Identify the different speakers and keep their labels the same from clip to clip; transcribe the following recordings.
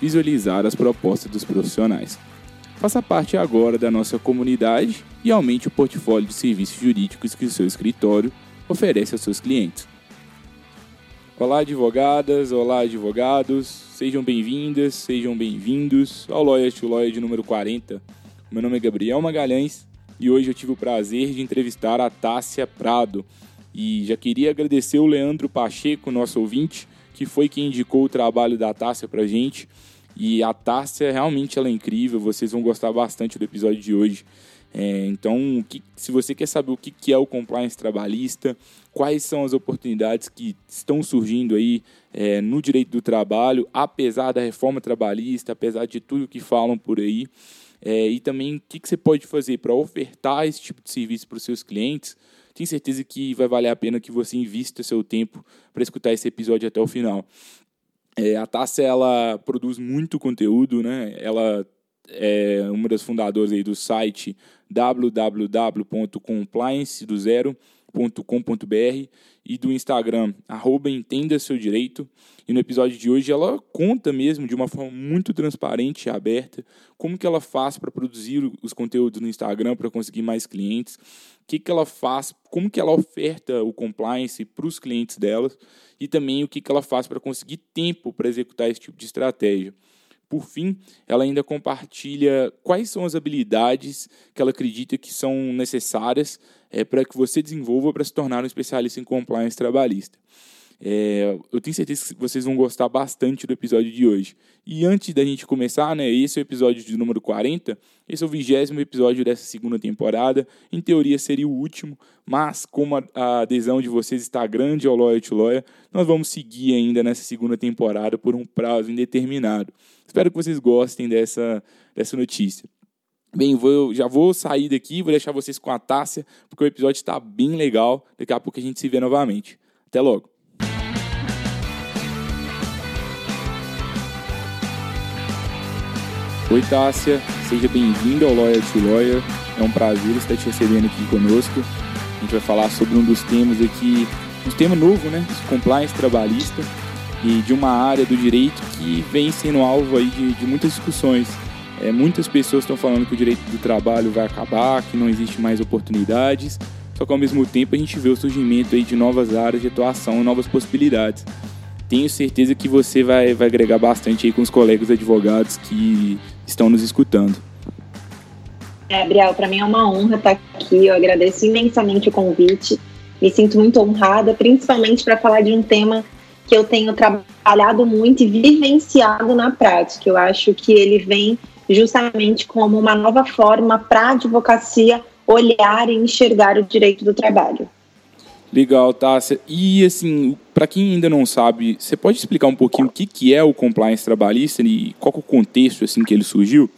Speaker 1: visualizar as propostas dos profissionais. Faça parte agora da nossa comunidade e aumente o portfólio de serviços jurídicos que o seu escritório oferece aos seus clientes. Olá, advogadas, olá, advogados, sejam bem-vindas, sejam bem-vindos ao Lawyer to Lawyer de número 40. Meu nome é Gabriel Magalhães e hoje eu tive o prazer de entrevistar a Tássia Prado. E já queria agradecer o Leandro Pacheco, nosso ouvinte, que foi quem indicou o trabalho da Tássia pra gente. E a Tássia realmente ela é incrível, vocês vão gostar bastante do episódio de hoje. É, então, que, se você quer saber o que, que é o compliance trabalhista, quais são as oportunidades que estão surgindo aí é, no direito do trabalho, apesar da reforma trabalhista, apesar de tudo que falam por aí, é, e também o que, que você pode fazer para ofertar esse tipo de serviço para os seus clientes, tenho certeza que vai valer a pena que você invista seu tempo para escutar esse episódio até o final. É, a Tássia ela produz muito conteúdo, né? Ela é uma das fundadoras aí do site www.compliance.com.br e do Instagram, arroba Entenda Seu Direito. E no episódio de hoje ela conta mesmo de uma forma muito transparente e aberta como que ela faz para produzir os conteúdos no Instagram para conseguir mais clientes, o que, que ela faz, como que ela oferta o compliance para os clientes delas e também o que, que ela faz para conseguir tempo para executar esse tipo de estratégia. Por fim, ela ainda compartilha quais são as habilidades que ela acredita que são necessárias é, para que você desenvolva para se tornar um especialista em compliance trabalhista. É, eu tenho certeza que vocês vão gostar bastante do episódio de hoje. E antes da gente começar, né, esse é o episódio de número 40, esse é o vigésimo episódio dessa segunda temporada. Em teoria seria o último, mas como a, adesão de vocês está grande ao Lawyer to Lawyer, nós vamos seguir ainda nessa segunda temporada por um prazo indeterminado. Espero que vocês gostem dessa, dessa notícia. Bem, vou, já vou sair daqui, vou deixar vocês com a Tássia, porque o episódio está bem legal. Daqui a pouco a gente se vê novamente. Até logo. Oi, Tássia. Seja bem-vinda ao Lawyer to Lawyer. É um prazer estar te recebendo aqui conosco. A gente vai falar sobre um dos temas aqui, um tema novo, né? Compliance trabalhista e de uma área do direito que vem sendo alvo aí de, de muitas discussões. É, muitas pessoas estão falando que o direito do trabalho vai acabar, que não existe mais oportunidades, só que ao mesmo tempo a gente vê o surgimento aí de novas áreas de atuação, novas possibilidades. Tenho certeza que você vai, vai agregar bastante aí com os colegas advogados que estão nos escutando.
Speaker 2: Gabriel, para mim é uma honra estar aqui. Eu agradeço imensamente o convite. Me sinto muito honrada, principalmente para falar de um tema que eu tenho trabalhado muito e vivenciado na prática. Eu acho que ele vem justamente como uma nova forma para a advocacia olhar e enxergar o direito do trabalho.
Speaker 1: Legal, Tássia. E assim, para quem ainda não sabe, você pode explicar um pouquinho o que, que é o compliance trabalhista e qual é o contexto assim que ele surgiu?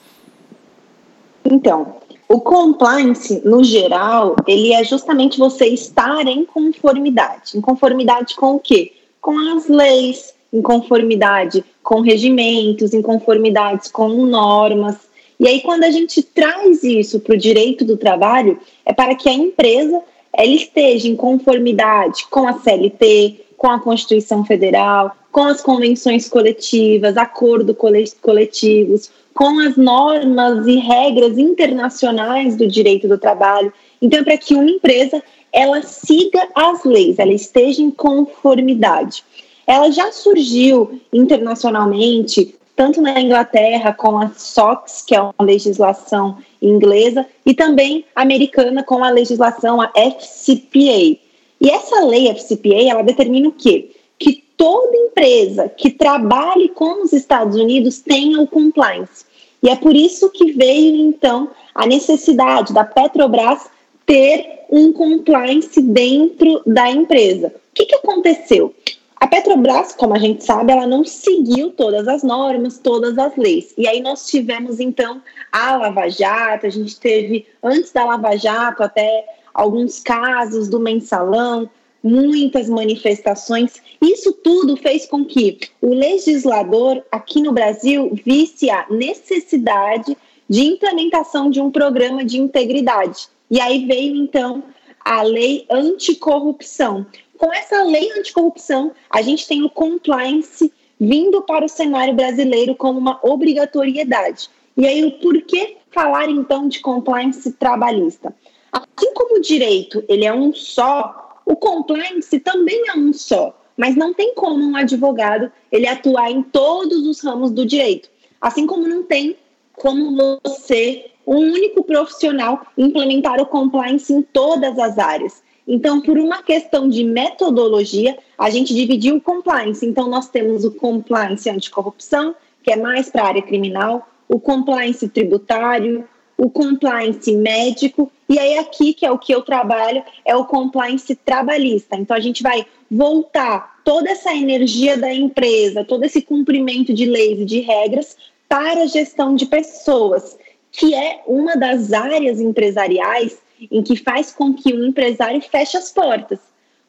Speaker 2: Então, o compliance, no geral, ele é justamente você estar em conformidade. Em conformidade com o quê? Com as leis, em conformidade com regimentos, em conformidades com normas. E aí, quando a gente traz isso para o direito do trabalho, é para que a empresa ela esteja em conformidade com a CLT, com a Constituição Federal, com as convenções coletivas, acordos coletivos, com as normas e regras internacionais do direito do trabalho. Então, é para que uma empresa ela siga as leis, ela esteja em conformidade ela já surgiu internacionalmente, tanto na Inglaterra com a SOX, que é uma legislação inglesa, e também americana com a legislação a FCPA. E essa lei FCPA, ela determina o quê? Que toda empresa que trabalhe com os Estados Unidos tenha o compliance. E é por isso que veio, então, a necessidade da Petrobras ter um compliance dentro da empresa. O que, que aconteceu? A Petrobras, como a gente sabe, ela não seguiu todas as normas, todas as leis. E aí nós tivemos, então, a Lava Jato, a gente teve, antes da Lava Jato, até alguns casos do mensalão, muitas manifestações. Isso tudo fez com que o legislador aqui no Brasil visse a necessidade de implementação de um programa de integridade. E aí veio então a lei anticorrupção. Com essa lei anticorrupção, a gente tem o compliance vindo para o cenário brasileiro como uma obrigatoriedade. E aí, o porquê falar então de compliance trabalhista? Assim como o direito ele é um só, o compliance também é um só, mas não tem como um advogado ele atuar em todos os ramos do direito. Assim como não tem como você, um único profissional, implementar o compliance em todas as áreas. Então, por uma questão de metodologia, a gente dividiu o compliance. Então, nós temos o compliance anticorrupção, que é mais para a área criminal, o compliance tributário, o compliance médico, e aí aqui, que é o que eu trabalho, é o compliance trabalhista. Então a gente vai voltar toda essa energia da empresa, todo esse cumprimento de leis e de regras para a gestão de pessoas, que é uma das áreas empresariais em que faz com que o empresário feche as portas.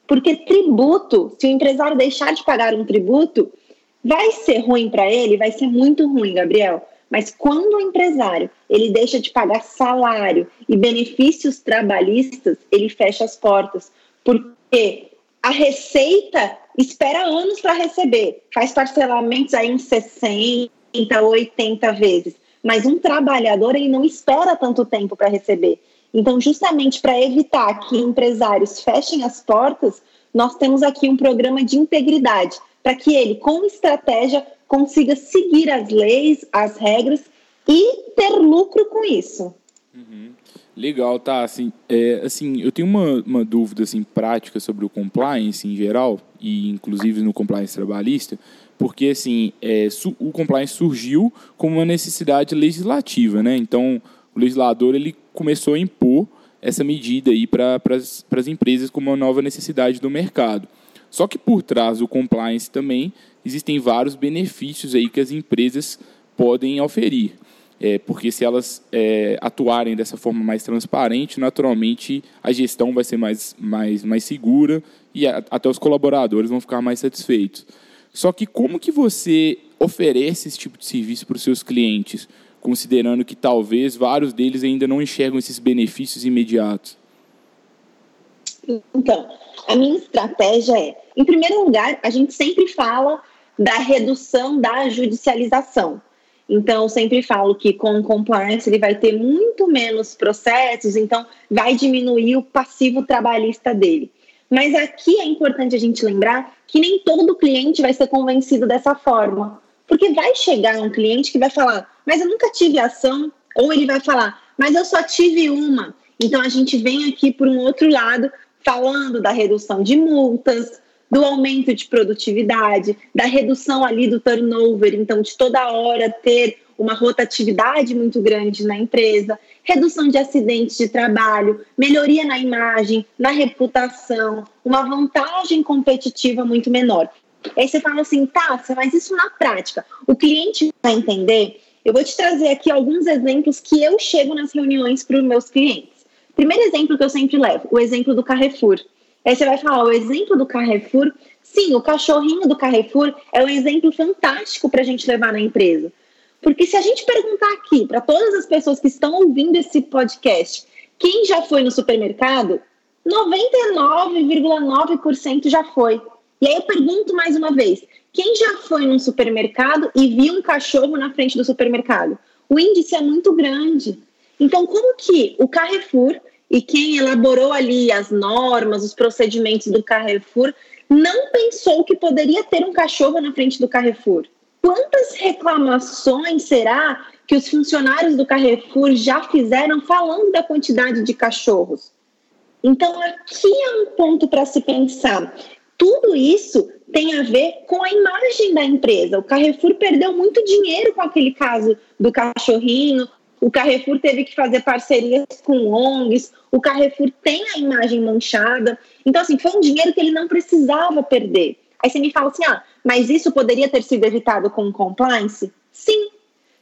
Speaker 2: Porque tributo, se o empresário deixar de pagar um tributo, vai ser ruim para ele, vai ser muito ruim, Gabriel. Mas quando o empresário ele deixa de pagar salário e benefícios trabalhistas, ele fecha as portas, porque a receita espera anos para receber, faz parcelamentos aí em 60, 80 vezes, mas um trabalhador ele não espera tanto tempo para receber. Então, justamente para evitar que empresários fechem as portas, nós temos aqui um programa de integridade, para que ele, com estratégia, consiga seguir as leis, as regras e ter lucro com isso.
Speaker 1: Uhum. Legal, tá? Assim, é, assim, eu tenho uma, uma dúvida assim, prática sobre o compliance em geral, e inclusive no compliance trabalhista, porque assim, é, o compliance surgiu como uma necessidade legislativa, né? Então, o legislador ele começou a impor essa medida aí para as empresas como uma nova necessidade do mercado. Só que por trás do compliance também existem vários benefícios aí que as empresas podem oferir. É, porque se elas é, atuarem dessa forma mais transparente, naturalmente a gestão vai ser mais, mais, mais segura e a, até os colaboradores vão ficar mais satisfeitos. Só que como que você oferece esse tipo de serviço para os seus clientes, considerando que talvez vários deles ainda não enxergam esses benefícios imediatos?
Speaker 2: Então, a minha estratégia é, em primeiro lugar, a gente sempre fala da redução da judicialização. Então, sempre falo que com o compliance ele vai ter muito menos processos, então vai diminuir o passivo trabalhista dele. Mas aqui é importante a gente lembrar que nem todo cliente vai ser convencido dessa forma. Porque vai chegar um cliente que vai falar, mas eu nunca tive ação, ou ele vai falar, mas eu só tive uma. Então a gente vem aqui por um outro lado falando da redução de multas, do aumento de produtividade, da redução ali do turnover, então de toda hora ter uma rotatividade muito grande na empresa, redução de acidentes de trabalho, melhoria na imagem, na reputação, uma vantagem competitiva muito menor. Aí você fala assim, tá, mas isso na prática, o cliente vai entender? Eu vou te trazer aqui alguns exemplos que eu chego nas reuniões para os meus clientes. Primeiro exemplo que eu sempre levo, o exemplo do Carrefour. Aí você vai falar, o exemplo do Carrefour, sim, o cachorrinho do Carrefour é um exemplo fantástico para a gente levar na empresa. Porque se a gente perguntar aqui para todas as pessoas que estão ouvindo esse podcast, quem já foi no supermercado, 99,9% já foi. E aí eu pergunto mais uma vez: quem já foi num supermercado e viu um cachorro na frente do supermercado? O índice é muito grande. Então, como que o Carrefour e quem elaborou ali as normas, os procedimentos do Carrefour, não pensou que poderia ter um cachorro na frente do Carrefour? quantas reclamações será que os funcionários do Carrefour já fizeram falando da quantidade de cachorros? Então, aqui é um ponto para se pensar. Tudo isso tem a ver com a imagem da empresa. O Carrefour perdeu muito dinheiro com aquele caso do cachorrinho. O Carrefour teve que fazer parcerias com ONGs. O Carrefour tem a imagem manchada. Então, assim, foi um dinheiro que ele não precisava perder. Aí você me fala assim: ah, mas isso poderia ter sido evitado com compliance? Sim.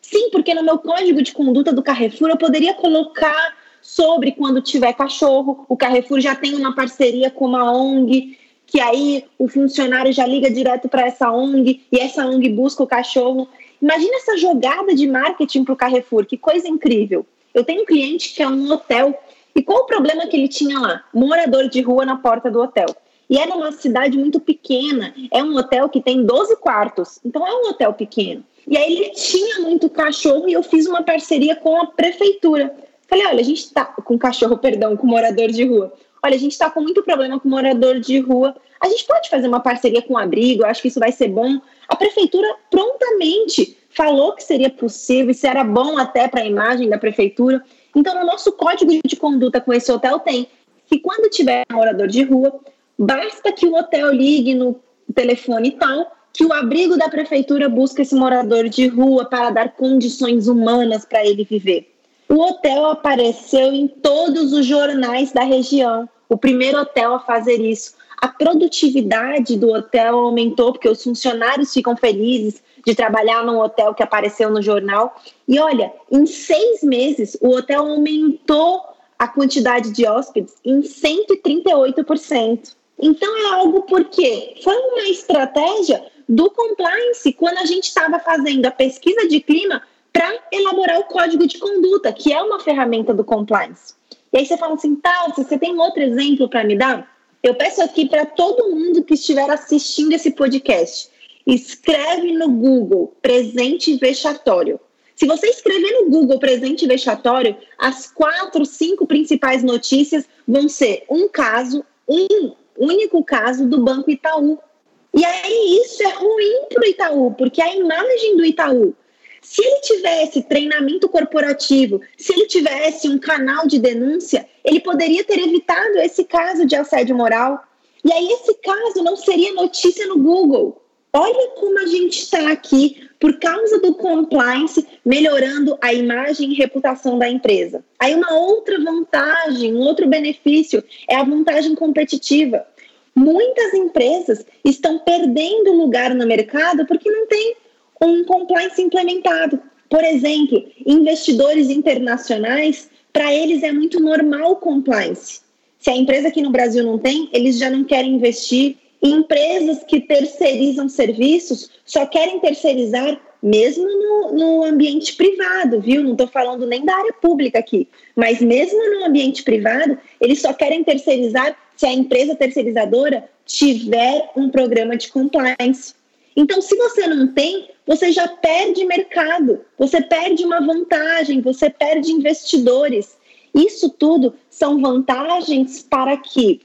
Speaker 2: Sim, porque no meu código de conduta do Carrefour eu poderia colocar sobre quando tiver cachorro. O Carrefour já tem uma parceria com uma ONG, que aí o funcionário já liga direto para essa ONG e essa ONG busca o cachorro. Imagina essa jogada de marketing para o Carrefour, que coisa incrível. Eu tenho um cliente que é um hotel. E qual o problema que ele tinha lá? Morador de rua na porta do hotel. E era uma cidade muito pequena. É um hotel que tem 12 quartos. Então é um hotel pequeno. E aí ele tinha muito cachorro e eu fiz uma parceria com a prefeitura. Falei, olha, a gente está com cachorro, perdão, com morador de rua. Olha, a gente está com muito problema com morador de rua. A gente pode fazer uma parceria com o abrigo, acho que isso vai ser bom. A prefeitura prontamente falou que seria possível, isso era bom até para a imagem da prefeitura. Então, no nosso código de conduta com esse hotel tem que quando tiver morador de rua, basta que o hotel ligue no telefone tal, que o abrigo da prefeitura busque esse morador de rua para dar condições humanas para ele viver. O hotel apareceu em todos os jornais da região, o primeiro hotel a fazer isso. A produtividade do hotel aumentou porque os funcionários ficam felizes de trabalhar num hotel que apareceu no jornal. E olha, em seis meses, o hotel aumentou a quantidade de hóspedes em 138%. Então é algo porque foi uma estratégia do compliance quando a gente estava fazendo a pesquisa de clima para elaborar o código de conduta, que é uma ferramenta do compliance. E aí você fala assim, tá, você tem outro exemplo para me dar? Eu peço aqui para todo mundo que estiver assistindo esse podcast, escreve no Google presente vexatório. Se você escrever no Google presente vexatório, as quatro, cinco principais notícias vão ser um caso, um único caso do Banco Itaú. E aí isso é ruim para o Itaú, porque a imagem do Itaú se ele tivesse treinamento corporativo, se ele tivesse um canal de denúncia, ele poderia ter evitado esse caso de assédio moral. E aí esse caso não seria notícia no Google. Olha como a gente está aqui por causa do compliance melhorando a imagem e reputação da empresa. Aí uma outra vantagem, um outro benefício é a vantagem competitiva. Muitas empresas estão perdendo lugar no mercado porque não tem um compliance implementado. Por exemplo, investidores internacionais, para eles é muito normal o compliance. Se a empresa aqui no Brasil não tem, eles já não querem investir. empresas que terceirizam serviços só querem terceirizar mesmo no, no ambiente privado, viu? Não estou falando nem da área pública aqui, mas mesmo no ambiente privado, eles só querem terceirizar se a empresa terceirizadora tiver um programa de compliance. Então, se você não tem, você já perde mercado, você perde uma vantagem, você perde investidores. Isso tudo são vantagens para que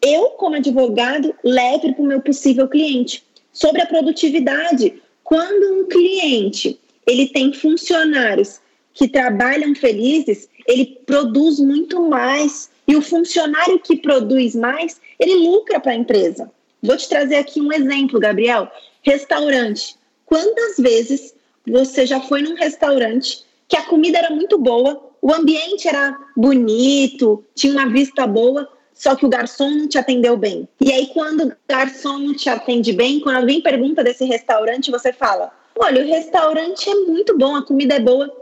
Speaker 2: eu, como advogado, leve para o meu possível cliente. Sobre a produtividade, quando um cliente ele tem funcionários que trabalham felizes, ele produz muito mais. E o funcionário que produz mais, ele lucra para a empresa. Vou te trazer aqui um exemplo, Gabriel. Restaurante. Quantas vezes você já foi num restaurante que a comida era muito boa, o ambiente era bonito, tinha uma vista boa, só que o garçom não te atendeu bem. E aí, quando o garçom não te atende bem, quando alguém pergunta desse restaurante, você fala: Olha, o restaurante é muito bom, a comida é boa.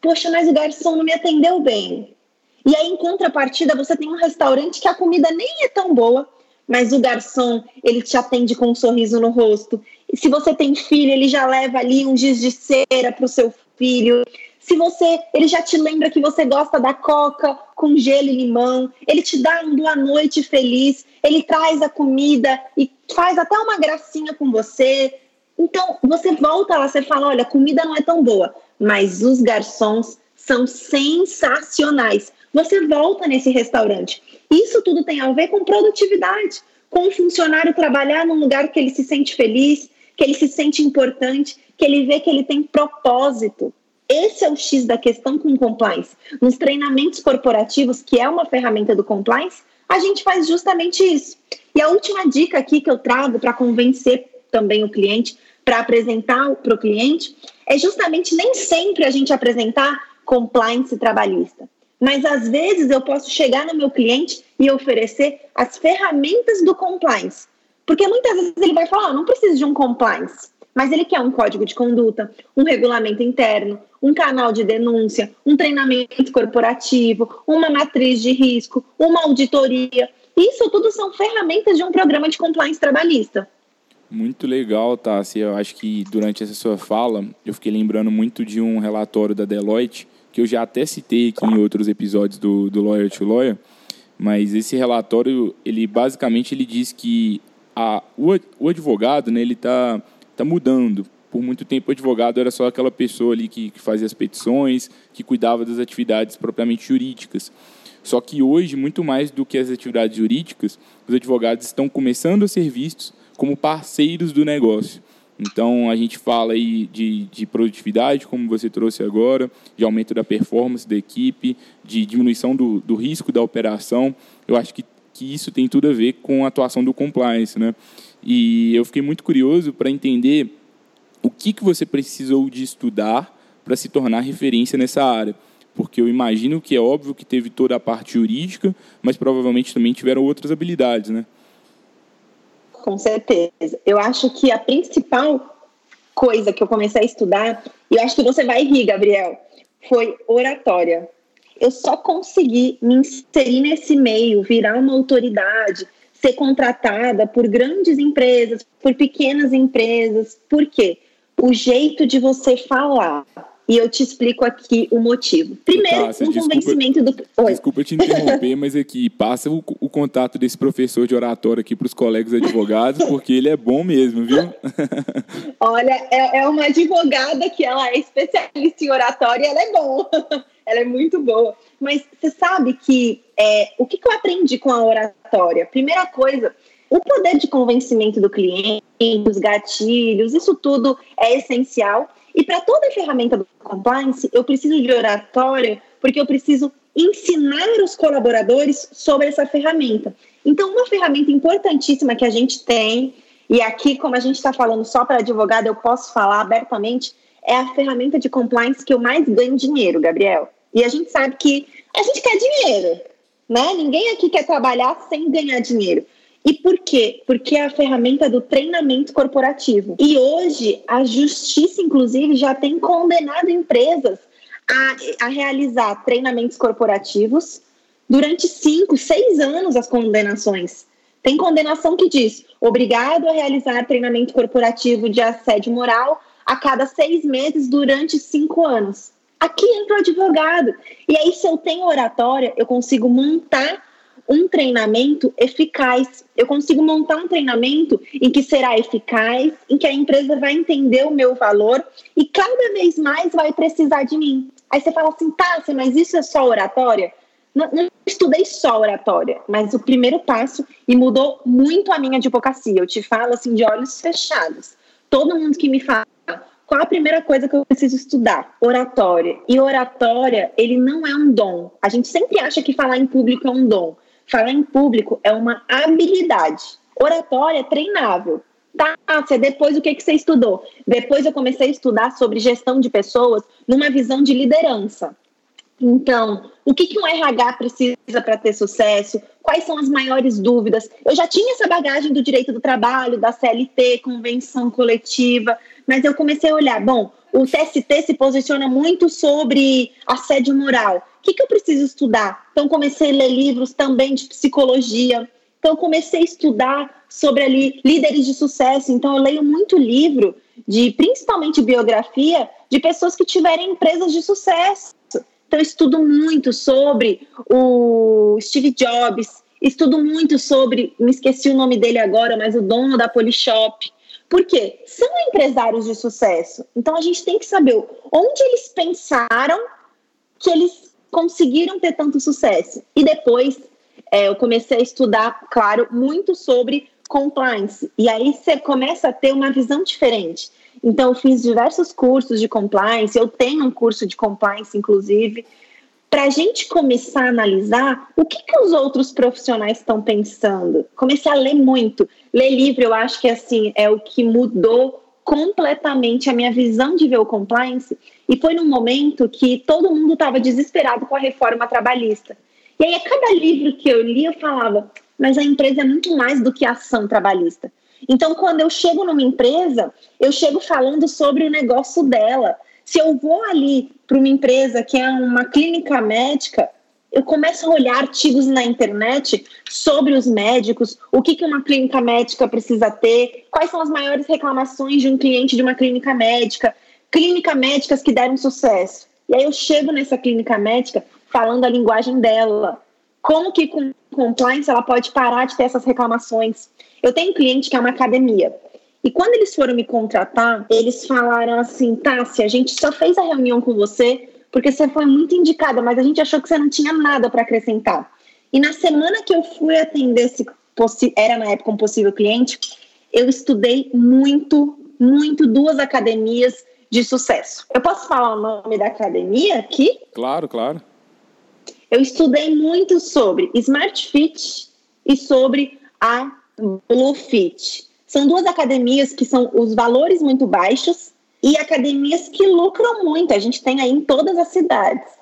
Speaker 2: Poxa, mas o garçom não me atendeu bem. E aí, em contrapartida, você tem um restaurante que a comida nem é tão boa, mas o garçom, ele te atende com um sorriso no rosto. Se você tem filho, ele já leva ali um giz de cera para o seu filho. Se você, ele já te lembra que você gosta da coca com gelo e limão, ele te dá um boa noite feliz, ele traz a comida e faz até uma gracinha com você. Então, você volta lá, você fala, olha, a comida não é tão boa, mas os garçons são sensacionais. Você volta nesse restaurante. Isso tudo tem a ver com produtividade, com o funcionário trabalhar num lugar que ele se sente feliz, que ele se sente importante, que ele vê que ele tem propósito. Esse é o X da questão com compliance. Nos treinamentos corporativos, que é uma ferramenta do compliance, a gente faz justamente isso. E a última dica aqui que eu trago para convencer também o cliente, para apresentar para o cliente, é justamente nem sempre a gente apresentar compliance trabalhista. Mas às vezes eu posso chegar no meu cliente e oferecer as ferramentas do compliance. Porque muitas vezes ele vai falar, oh, não preciso de um compliance, mas ele quer um código de conduta, um regulamento interno, um canal de denúncia, um treinamento corporativo, uma matriz de risco, uma auditoria. Isso tudo são ferramentas de um programa de compliance trabalhista.
Speaker 1: Muito legal, Tassi. Eu acho que durante essa sua fala, eu fiquei lembrando muito de um relatório da Deloitte, que eu já até citei aqui em outros episódios do, do Lawyer to Lawyer, mas esse relatório, ele basicamente ele diz que a, o, o advogado, né, ele está tá mudando. Por muito tempo, o advogado era só aquela pessoa ali que, que fazia as petições, que cuidava das atividades propriamente jurídicas. Só que hoje, muito mais do que as atividades jurídicas, os advogados estão começando a ser vistos como parceiros do negócio. Então, a gente fala aí de, de produtividade, como você trouxe agora, de aumento da performance da equipe, de diminuição do, do risco da operação. Eu acho que, que isso tem tudo a ver com a atuação do compliance. Né? E eu fiquei muito curioso para entender o que, que você precisou de estudar para se tornar referência nessa área. Porque eu imagino que é óbvio que teve toda a parte jurídica, mas provavelmente também tiveram outras habilidades, né?
Speaker 2: com certeza. Eu acho que a principal coisa que eu comecei a estudar, e eu acho que você vai rir, Gabriel, foi oratória. Eu só consegui me inserir nesse meio, virar uma autoridade, ser contratada por grandes empresas, por pequenas empresas. Por quê? O jeito de você falar, e eu te explico aqui o motivo. Primeiro, Tássia, um desculpa, convencimento do.
Speaker 1: Oi. Desculpa te interromper, mas aqui passa o, o contato desse professor de oratória aqui para os colegas advogados, porque ele é bom mesmo, viu?
Speaker 2: Olha, é, é, uma advogada que ela é especialista em oratória e ela é boa. Ela é muito boa. Mas você sabe que é, o que, que eu aprendi com a oratória? Primeira coisa, o poder de convencimento do cliente, os gatilhos, isso tudo é essencial. E para toda ferramenta do compliance, eu preciso de oratória, porque eu preciso ensinar os colaboradores sobre essa ferramenta. Então, uma ferramenta importantíssima que a gente tem, e aqui, como a gente está falando só para advogado, eu posso falar abertamente, é a ferramenta de compliance que eu mais ganho dinheiro, Gabriel. E a gente sabe que a gente quer dinheiro, né? Ninguém aqui quer trabalhar sem ganhar dinheiro. E por quê? Porque é a ferramenta do treinamento corporativo. E hoje, a justiça, inclusive, já tem condenado empresas a, a realizar treinamentos corporativos durante cinco, seis anos as condenações. Tem condenação que diz obrigado a realizar treinamento corporativo de assédio moral a cada seis meses durante cinco anos. Aqui entra o advogado. E aí, se eu tenho oratória, eu consigo montar um treinamento eficaz. Eu consigo montar um treinamento em que será eficaz, em que a empresa vai entender o meu valor e cada vez mais vai precisar de mim. Aí você fala assim, tá, mas isso é só oratória? Não, não, estudei só oratória, mas o primeiro passo e mudou muito a minha advocacia. Eu te falo assim de olhos fechados. Todo mundo que me fala qual a primeira coisa que eu preciso estudar? Oratória. E oratória, ele não é um dom. A gente sempre acha que falar em público é um dom. Falar em público é uma habilidade. Oratória é treinável. Tá, você depois o que, que você estudou? Depois eu comecei a estudar sobre gestão de pessoas numa visão de liderança. Então, o que, que um RH precisa para ter sucesso? Quais são as maiores dúvidas? Eu já tinha essa bagagem do direito do trabalho, da CLT, convenção coletiva, mas eu comecei a olhar, bom, o TST se posiciona muito sobre assédio moral que, que eu preciso estudar? Então, comecei a ler livros também de psicologia. Então, comecei a estudar sobre ali líderes de sucesso. Então, eu leio muito livro de, principalmente biografia, de pessoas que tiverem empresas de sucesso. Então, estudo muito sobre o Steve Jobs, estudo muito sobre, me esqueci o nome dele agora, mas o dono da Polishop. Por quê? São empresários de sucesso. Então, a gente tem que saber onde eles pensaram que eles conseguiram ter tanto sucesso. E depois é, eu comecei a estudar, claro, muito sobre compliance. E aí você começa a ter uma visão diferente. Então, eu fiz diversos cursos de compliance, eu tenho um curso de compliance, inclusive, para a gente começar a analisar o que, que os outros profissionais estão pensando. Comecei a ler muito. Ler livro, eu acho que assim é o que mudou completamente a minha visão de ver o compliance. E foi num momento que todo mundo estava desesperado com a reforma trabalhista. E aí, a cada livro que eu li, eu falava, mas a empresa é muito mais do que ação trabalhista. Então, quando eu chego numa empresa, eu chego falando sobre o negócio dela. Se eu vou ali para uma empresa que é uma clínica médica, eu começo a olhar artigos na internet sobre os médicos, o que, que uma clínica médica precisa ter, quais são as maiores reclamações de um cliente de uma clínica médica, clínicas médicas que deram sucesso. E aí eu chego nessa clínica médica falando a linguagem dela. Como que com compliance ela pode parar de ter essas reclamações? Eu tenho um cliente que é uma academia. E quando eles foram me contratar, eles falaram assim: Tássia, a gente só fez a reunião com você porque você foi muito indicada, mas a gente achou que você não tinha nada para acrescentar. E na semana que eu fui atender esse era na época um possível cliente, eu estudei muito, muito duas academias de sucesso. Eu posso falar o nome da academia aqui?
Speaker 1: Claro, claro.
Speaker 2: Eu estudei muito sobre Smart Fit e sobre a Blue Fit. São duas academias que são os valores muito baixos e academias que lucram muito. A gente tem aí em todas as cidades.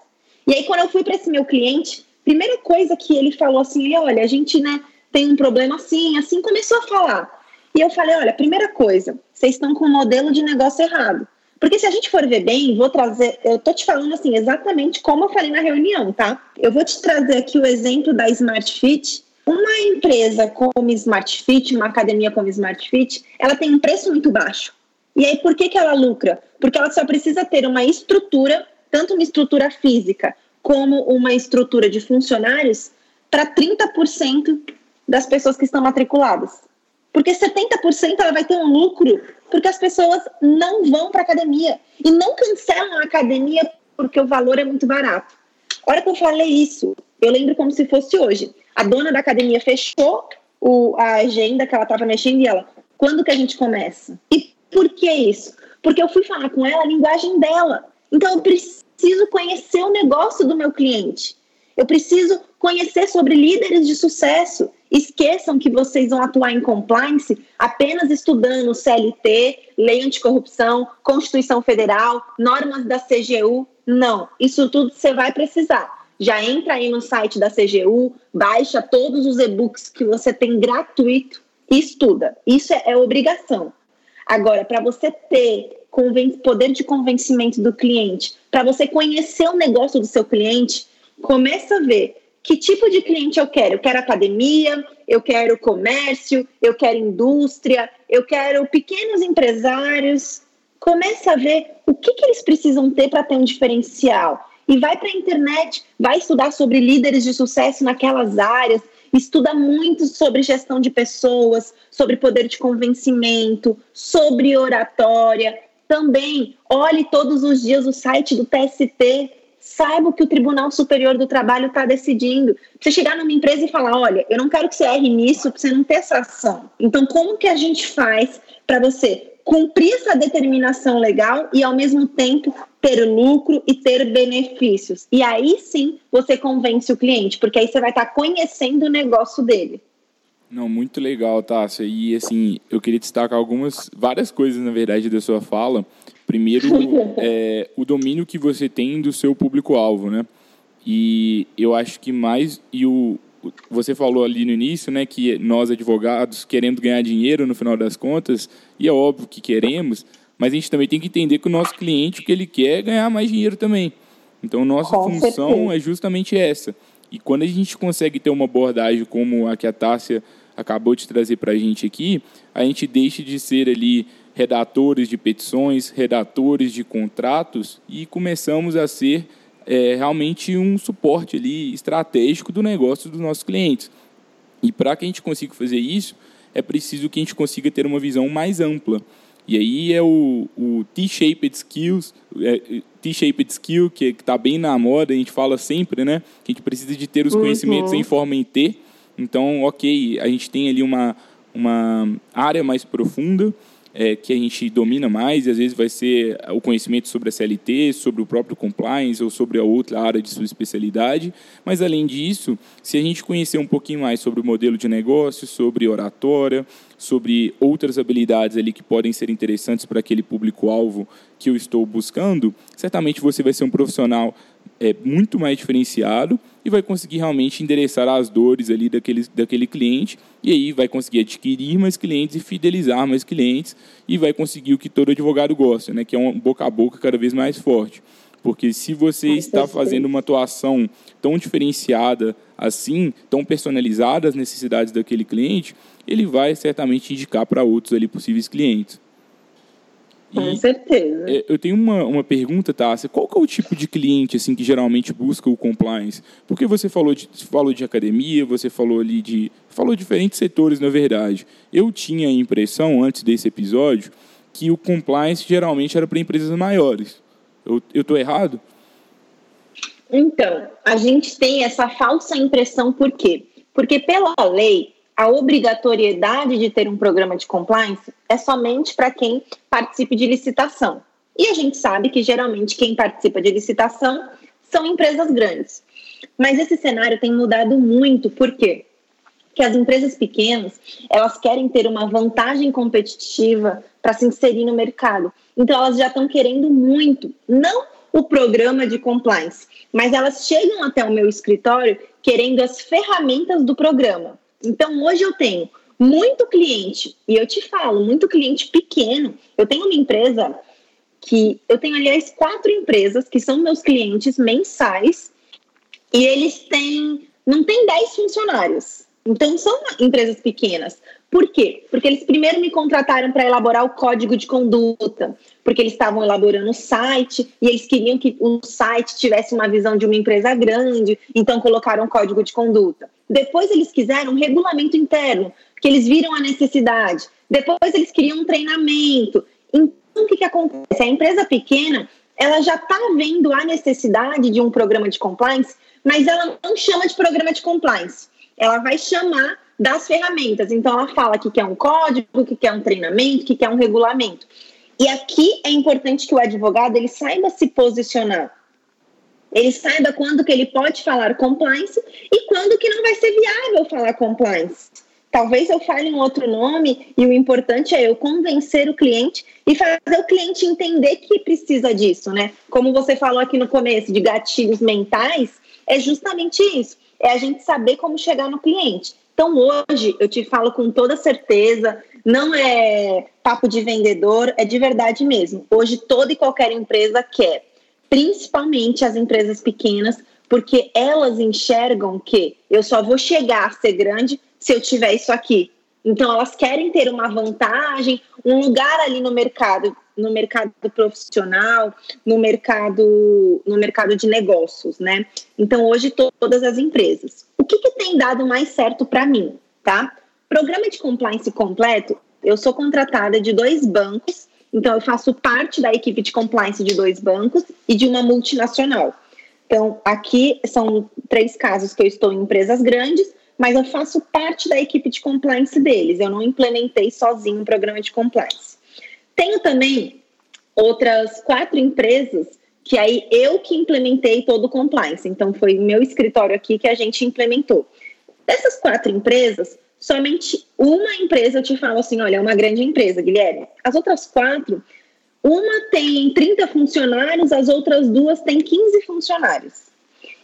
Speaker 2: E aí, quando eu fui para esse meu cliente, primeira coisa que ele falou assim: ele, olha, a gente né, tem um problema assim, assim, começou a falar. E eu falei: olha, primeira coisa, vocês estão com um modelo de negócio errado. Porque se a gente for ver bem, vou trazer, eu tô te falando assim exatamente como eu falei na reunião, tá? Eu vou te trazer aqui o exemplo da Smart Fit. Uma empresa como Smart Fit, uma academia como Smart Fit, ela tem um preço muito baixo. E aí por que, que ela lucra? Porque ela só precisa ter uma estrutura, tanto uma estrutura física como uma estrutura de funcionários, para 30% das pessoas que estão matriculadas. Porque 70% ela vai ter um lucro porque as pessoas não vão para academia e não cancelam a academia porque o valor é muito barato. A hora que eu falei isso, eu lembro como se fosse hoje. A dona da academia fechou o, a agenda que ela estava mexendo e ela, quando que a gente começa? E por que isso? Porque eu fui falar com ela a linguagem dela. Então eu preciso conhecer o negócio do meu cliente. Eu preciso conhecer sobre líderes de sucesso. Esqueçam que vocês vão atuar em compliance apenas estudando CLT, Lei Anticorrupção, Constituição Federal, normas da CGU. Não, isso tudo você vai precisar. Já entra aí no site da CGU, baixa todos os e-books que você tem gratuito e estuda. Isso é, é obrigação. Agora, para você ter poder de convencimento do cliente, para você conhecer o negócio do seu cliente, começa a ver que tipo de cliente eu quero. Eu quero academia, eu quero comércio, eu quero indústria, eu quero pequenos empresários. Começa a ver o que, que eles precisam ter para ter um diferencial. E vai para a internet, vai estudar sobre líderes de sucesso naquelas áreas, estuda muito sobre gestão de pessoas, sobre poder de convencimento, sobre oratória. Também olhe todos os dias o site do TST saiba o que o Tribunal Superior do Trabalho está decidindo. Você chegar numa empresa e falar, olha, eu não quero que você erre nisso para você não ter essa ação. Então, como que a gente faz para você cumprir essa determinação legal e, ao mesmo tempo, ter lucro e ter benefícios? E aí sim você convence o cliente, porque aí você vai estar tá conhecendo o negócio dele.
Speaker 1: Não, muito legal, Tássia. E assim, eu queria destacar algumas, várias coisas, na verdade, da sua fala. Primeiro, é, o domínio que você tem do seu público-alvo, né? E eu acho que mais. E o, você falou ali no início, né, que nós advogados queremos ganhar dinheiro no final das contas, e é óbvio que queremos, mas a gente também tem que entender que o nosso cliente, o que ele quer é ganhar mais dinheiro também. Então, nossa Com função certeza. é justamente essa. E quando a gente consegue ter uma abordagem como a que a Tássia acabou de trazer para a gente aqui, a gente deixa de ser ali redatores de petições, redatores de contratos e começamos a ser é, realmente um suporte ali estratégico do negócio dos nossos clientes. E para que a gente consiga fazer isso, é preciso que a gente consiga ter uma visão mais ampla. E aí é o, o T-shaped skills, é, T-shaped skill que está bem na moda, a gente fala sempre, né? Que a gente precisa de ter os conhecimentos uhum. em forma em T. Então, ok, a gente tem ali uma uma área mais profunda é, que a gente domina mais, e às vezes vai ser o conhecimento sobre a CLT, sobre o próprio compliance ou sobre a outra área de sua especialidade. Mas, além disso, se a gente conhecer um pouquinho mais sobre o modelo de negócio, sobre oratória, sobre outras habilidades ali que podem ser interessantes para aquele público-alvo que eu estou buscando, certamente você vai ser um profissional é, muito mais diferenciado e vai conseguir realmente endereçar as dores ali daquele, daquele cliente e aí vai conseguir adquirir mais clientes e fidelizar mais clientes e vai conseguir o que todo advogado gosta, né, que é um boca a boca cada vez mais forte. Porque se você está fazendo uma atuação tão diferenciada assim, tão personalizada às necessidades daquele cliente, ele vai certamente indicar para outros ali possíveis clientes.
Speaker 2: Com certeza.
Speaker 1: É, eu tenho uma, uma pergunta, Tássia. Qual que é o tipo de cliente assim que geralmente busca o compliance? Porque você falou de, falou de academia, você falou ali de... Falou diferentes setores, na verdade. Eu tinha a impressão, antes desse episódio, que o compliance geralmente era para empresas maiores. Eu estou errado?
Speaker 2: Então, a gente tem essa falsa impressão, por quê? Porque pela lei, a obrigatoriedade de ter um programa de compliance é somente para quem participe de licitação. E a gente sabe que geralmente quem participa de licitação são empresas grandes. Mas esse cenário tem mudado muito, por quê? Porque as empresas pequenas, elas querem ter uma vantagem competitiva para se inserir no mercado. Então elas já estão querendo muito, não o programa de compliance, mas elas chegam até o meu escritório querendo as ferramentas do programa. Então, hoje eu tenho muito cliente, e eu te falo, muito cliente pequeno. Eu tenho uma empresa que eu tenho, aliás, quatro empresas que são meus clientes mensais, e eles têm, não tem 10 funcionários. Então, são empresas pequenas. Por quê? Porque eles primeiro me contrataram para elaborar o código de conduta, porque eles estavam elaborando o site e eles queriam que o site tivesse uma visão de uma empresa grande, então colocaram o código de conduta. Depois eles quiseram um regulamento interno, porque eles viram a necessidade. Depois eles queriam um treinamento. Então, o que, que acontece? A empresa pequena, ela já está vendo a necessidade de um programa de compliance, mas ela não chama de programa de compliance. Ela vai chamar das ferramentas. Então, ela fala que quer um código, que quer um treinamento, que quer um regulamento. E aqui é importante que o advogado ele saiba se posicionar ele saiba quando que ele pode falar compliance e quando que não vai ser viável falar compliance. Talvez eu fale um outro nome e o importante é eu convencer o cliente e fazer o cliente entender que precisa disso, né? Como você falou aqui no começo de gatilhos mentais, é justamente isso. É a gente saber como chegar no cliente. Então hoje eu te falo com toda certeza, não é papo de vendedor, é de verdade mesmo. Hoje toda e qualquer empresa quer principalmente as empresas pequenas, porque elas enxergam que eu só vou chegar a ser grande se eu tiver isso aqui. Então elas querem ter uma vantagem, um lugar ali no mercado, no mercado profissional, no mercado, no mercado de negócios, né? Então hoje todas as empresas. O que, que tem dado mais certo para mim, tá? Programa de compliance completo. Eu sou contratada de dois bancos então, eu faço parte da equipe de compliance de dois bancos e de uma multinacional. Então, aqui são três casos que eu estou em empresas grandes, mas eu faço parte da equipe de compliance deles. Eu não implementei sozinho um programa de compliance. Tenho também outras quatro empresas que aí eu que implementei todo o compliance. Então, foi meu escritório aqui que a gente implementou. Dessas quatro empresas, somente uma empresa eu te falo assim, olha, é uma grande empresa, Guilherme. As outras quatro, uma tem 30 funcionários, as outras duas têm 15 funcionários.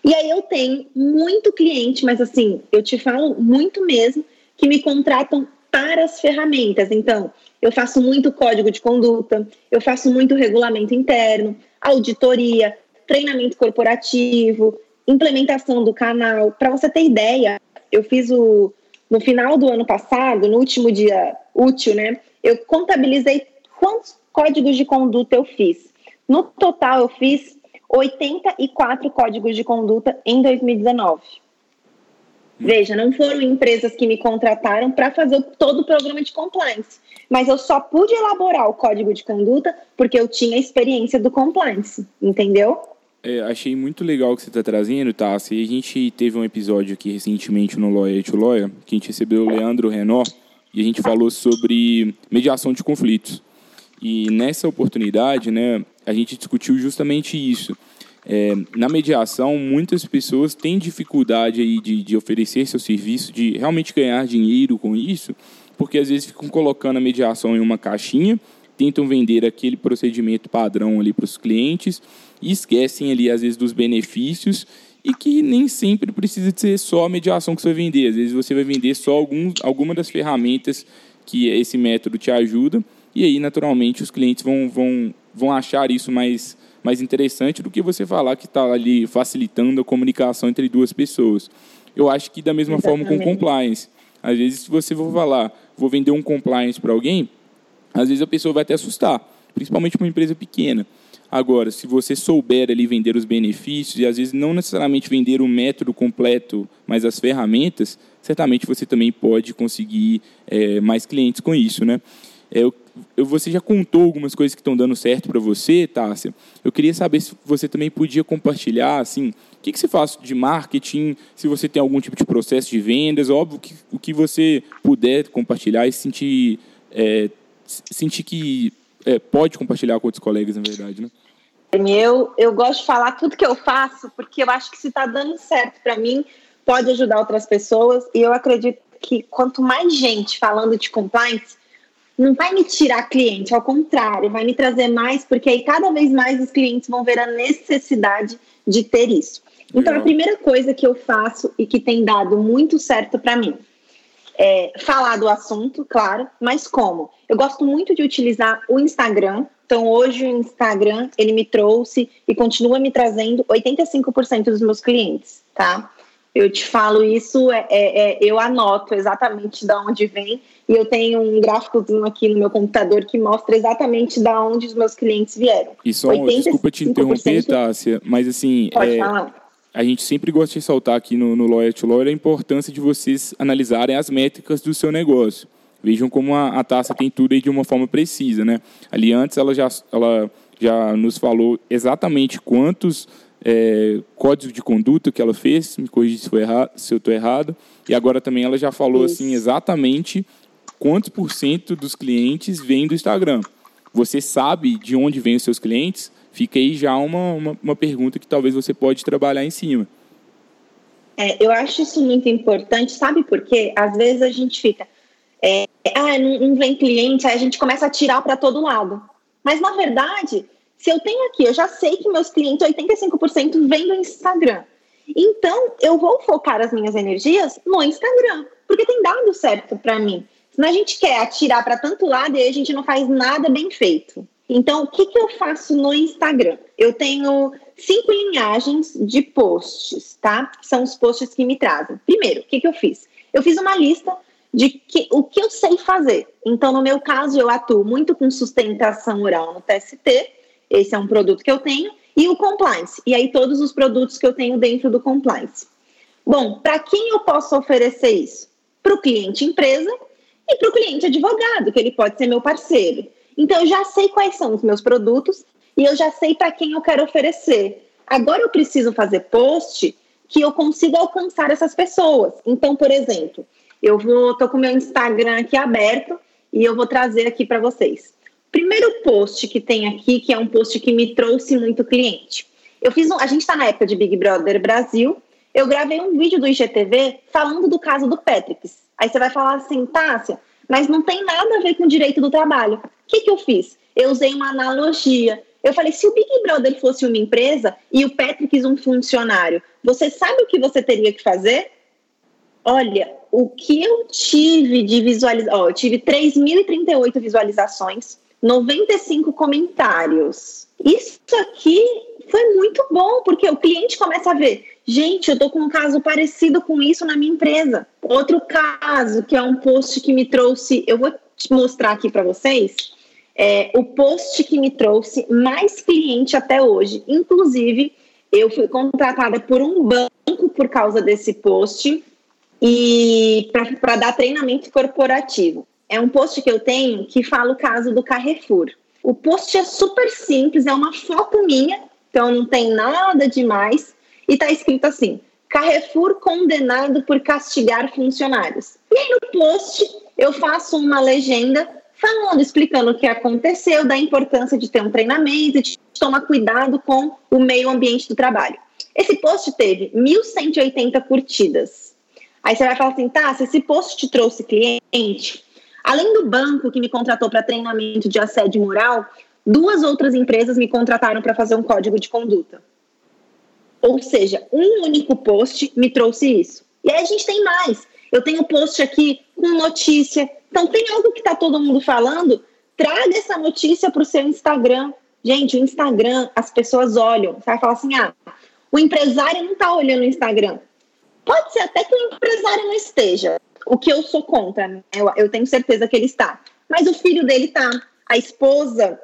Speaker 2: E aí eu tenho muito cliente, mas assim, eu te falo muito mesmo, que me contratam para as ferramentas. Então, eu faço muito código de conduta, eu faço muito regulamento interno, auditoria, treinamento corporativo, implementação do canal. Para você ter ideia, eu fiz o no final do ano passado, no último dia útil, né, eu contabilizei quantos códigos de conduta eu fiz. No total, eu fiz 84 códigos de conduta em 2019. Veja, não foram empresas que me contrataram para fazer todo o programa de compliance, mas eu só pude elaborar o código de conduta porque eu tinha experiência do compliance, entendeu?
Speaker 1: É, achei muito legal o que você está trazendo, Tassi. Tá? E a gente teve um episódio aqui recentemente no Lawyer to Lawyer, que a gente recebeu o Leandro Renó, e a gente falou sobre mediação de conflitos. E nessa oportunidade, né, a gente discutiu justamente isso. É, na mediação, muitas pessoas têm dificuldade aí de, de oferecer seu serviço, de realmente ganhar dinheiro com isso, porque às vezes ficam colocando a mediação em uma caixinha, tentam vender aquele procedimento padrão ali para os clientes e esquecem ali às vezes dos benefícios e que nem sempre precisa ser só a mediação que você vai vender. Às vezes você vai vender só alguns, alguma das ferramentas que esse método te ajuda e aí naturalmente os clientes vão, vão, vão achar isso mais, mais interessante do que você falar que está ali facilitando a comunicação entre duas pessoas. Eu acho que da mesma Exatamente. forma com compliance. Às vezes, se você for falar, vou vender um compliance para alguém, às vezes a pessoa vai até assustar, principalmente para uma empresa pequena. Agora, se você souber ali vender os benefícios e às vezes não necessariamente vender o método completo, mas as ferramentas, certamente você também pode conseguir é, mais clientes com isso, né? É, eu, você já contou algumas coisas que estão dando certo para você, Tássia. Eu queria saber se você também podia compartilhar, assim, o que, que você faz de marketing, se você tem algum tipo de processo de vendas, óbvio que o que você puder compartilhar e sentir, é, sentir que é, pode compartilhar com outros colegas, na verdade, né?
Speaker 2: Eu, eu gosto de falar tudo que eu faço, porque eu acho que se está dando certo para mim, pode ajudar outras pessoas. E eu acredito que quanto mais gente falando de compliance, não vai me tirar cliente, ao contrário, vai me trazer mais, porque aí cada vez mais os clientes vão ver a necessidade de ter isso. Então, a primeira coisa que eu faço e que tem dado muito certo para mim é, falar do assunto, claro, mas como? Eu gosto muito de utilizar o Instagram. Então, hoje o Instagram, ele me trouxe e continua me trazendo 85% dos meus clientes, tá? Eu te falo isso, é, é, é, eu anoto exatamente de onde vem e eu tenho um gráficozinho aqui no meu computador que mostra exatamente de onde os meus clientes vieram.
Speaker 1: E só, desculpa te interromper, Tássia, mas assim,
Speaker 2: Pode é, falar
Speaker 1: a gente sempre gosta de ressaltar aqui no, no Lawyer to Lawyer a importância de vocês analisarem as métricas do seu negócio. Vejam como a, a taça tem tudo aí de uma forma precisa, né? Ali antes ela já, ela já nos falou exatamente quantos é, códigos de conduta que ela fez, me corrija se, se eu estou errado, e agora também ela já falou Isso. assim exatamente quantos por cento dos clientes vêm do Instagram. Você sabe de onde vêm os seus clientes? Fica aí já uma, uma, uma pergunta que talvez você pode trabalhar em cima.
Speaker 2: É, eu acho isso muito importante, sabe por quê? Às vezes a gente fica, é, ah, não, vem cliente, aí a gente começa a tirar para todo lado. Mas na verdade, se eu tenho aqui, eu já sei que meus clientes, 85% vêm do Instagram. Então, eu vou focar as minhas energias no Instagram, porque tem dado certo para mim. Senão a gente quer atirar para tanto lado e a gente não faz nada bem feito. Então, o que, que eu faço no Instagram? Eu tenho cinco linhagens de posts, tá? São os posts que me trazem. Primeiro, o que, que eu fiz? Eu fiz uma lista de que, o que eu sei fazer. Então, no meu caso, eu atuo muito com sustentação oral no TST, esse é um produto que eu tenho, e o compliance, e aí todos os produtos que eu tenho dentro do compliance. Bom, para quem eu posso oferecer isso? Para o cliente empresa e para o cliente advogado, que ele pode ser meu parceiro. Então, eu já sei quais são os meus produtos e eu já sei para quem eu quero oferecer. Agora, eu preciso fazer post que eu consiga alcançar essas pessoas. Então, por exemplo, eu vou, tô com meu Instagram aqui aberto e eu vou trazer aqui para vocês. Primeiro post que tem aqui, que é um post que me trouxe muito cliente. Eu fiz um, a gente está na época de Big Brother Brasil. Eu gravei um vídeo do IGTV falando do caso do Petrix. Aí você vai falar assim, Tássia, mas não tem nada a ver com o direito do trabalho. O que, que eu fiz? Eu usei uma analogia. Eu falei, se o Big Brother fosse uma empresa e o Patrick um funcionário, você sabe o que você teria que fazer? Olha, o que eu tive de visualização, eu tive 3.038 visualizações, 95 comentários. Isso aqui foi muito bom, porque o cliente começa a ver, gente, eu tô com um caso parecido com isso na minha empresa. Outro caso, que é um post que me trouxe, eu vou te mostrar aqui para vocês, é o post que me trouxe mais cliente até hoje. Inclusive, eu fui contratada por um banco por causa desse post e para dar treinamento corporativo. É um post que eu tenho que fala o caso do Carrefour. O post é super simples, é uma foto minha então não tem nada demais. E está escrito assim: Carrefour condenado por castigar funcionários. E aí no post eu faço uma legenda falando, explicando o que aconteceu, da importância de ter um treinamento, de tomar cuidado com o meio ambiente do trabalho. Esse post teve 1.180 curtidas. Aí você vai falar assim, tá, se esse post te trouxe cliente, além do banco que me contratou para treinamento de assédio moral, duas outras empresas me contrataram para fazer um código de conduta. Ou seja, um único post me trouxe isso. E aí a gente tem mais. Eu tenho post aqui com notícia. Então, tem algo que está todo mundo falando? Traga essa notícia para o seu Instagram. Gente, o Instagram, as pessoas olham. Você vai falar assim: ah, o empresário não está olhando o Instagram. Pode ser até que o empresário não esteja, o que eu sou contra, né? eu, eu tenho certeza que ele está. Mas o filho dele está, a esposa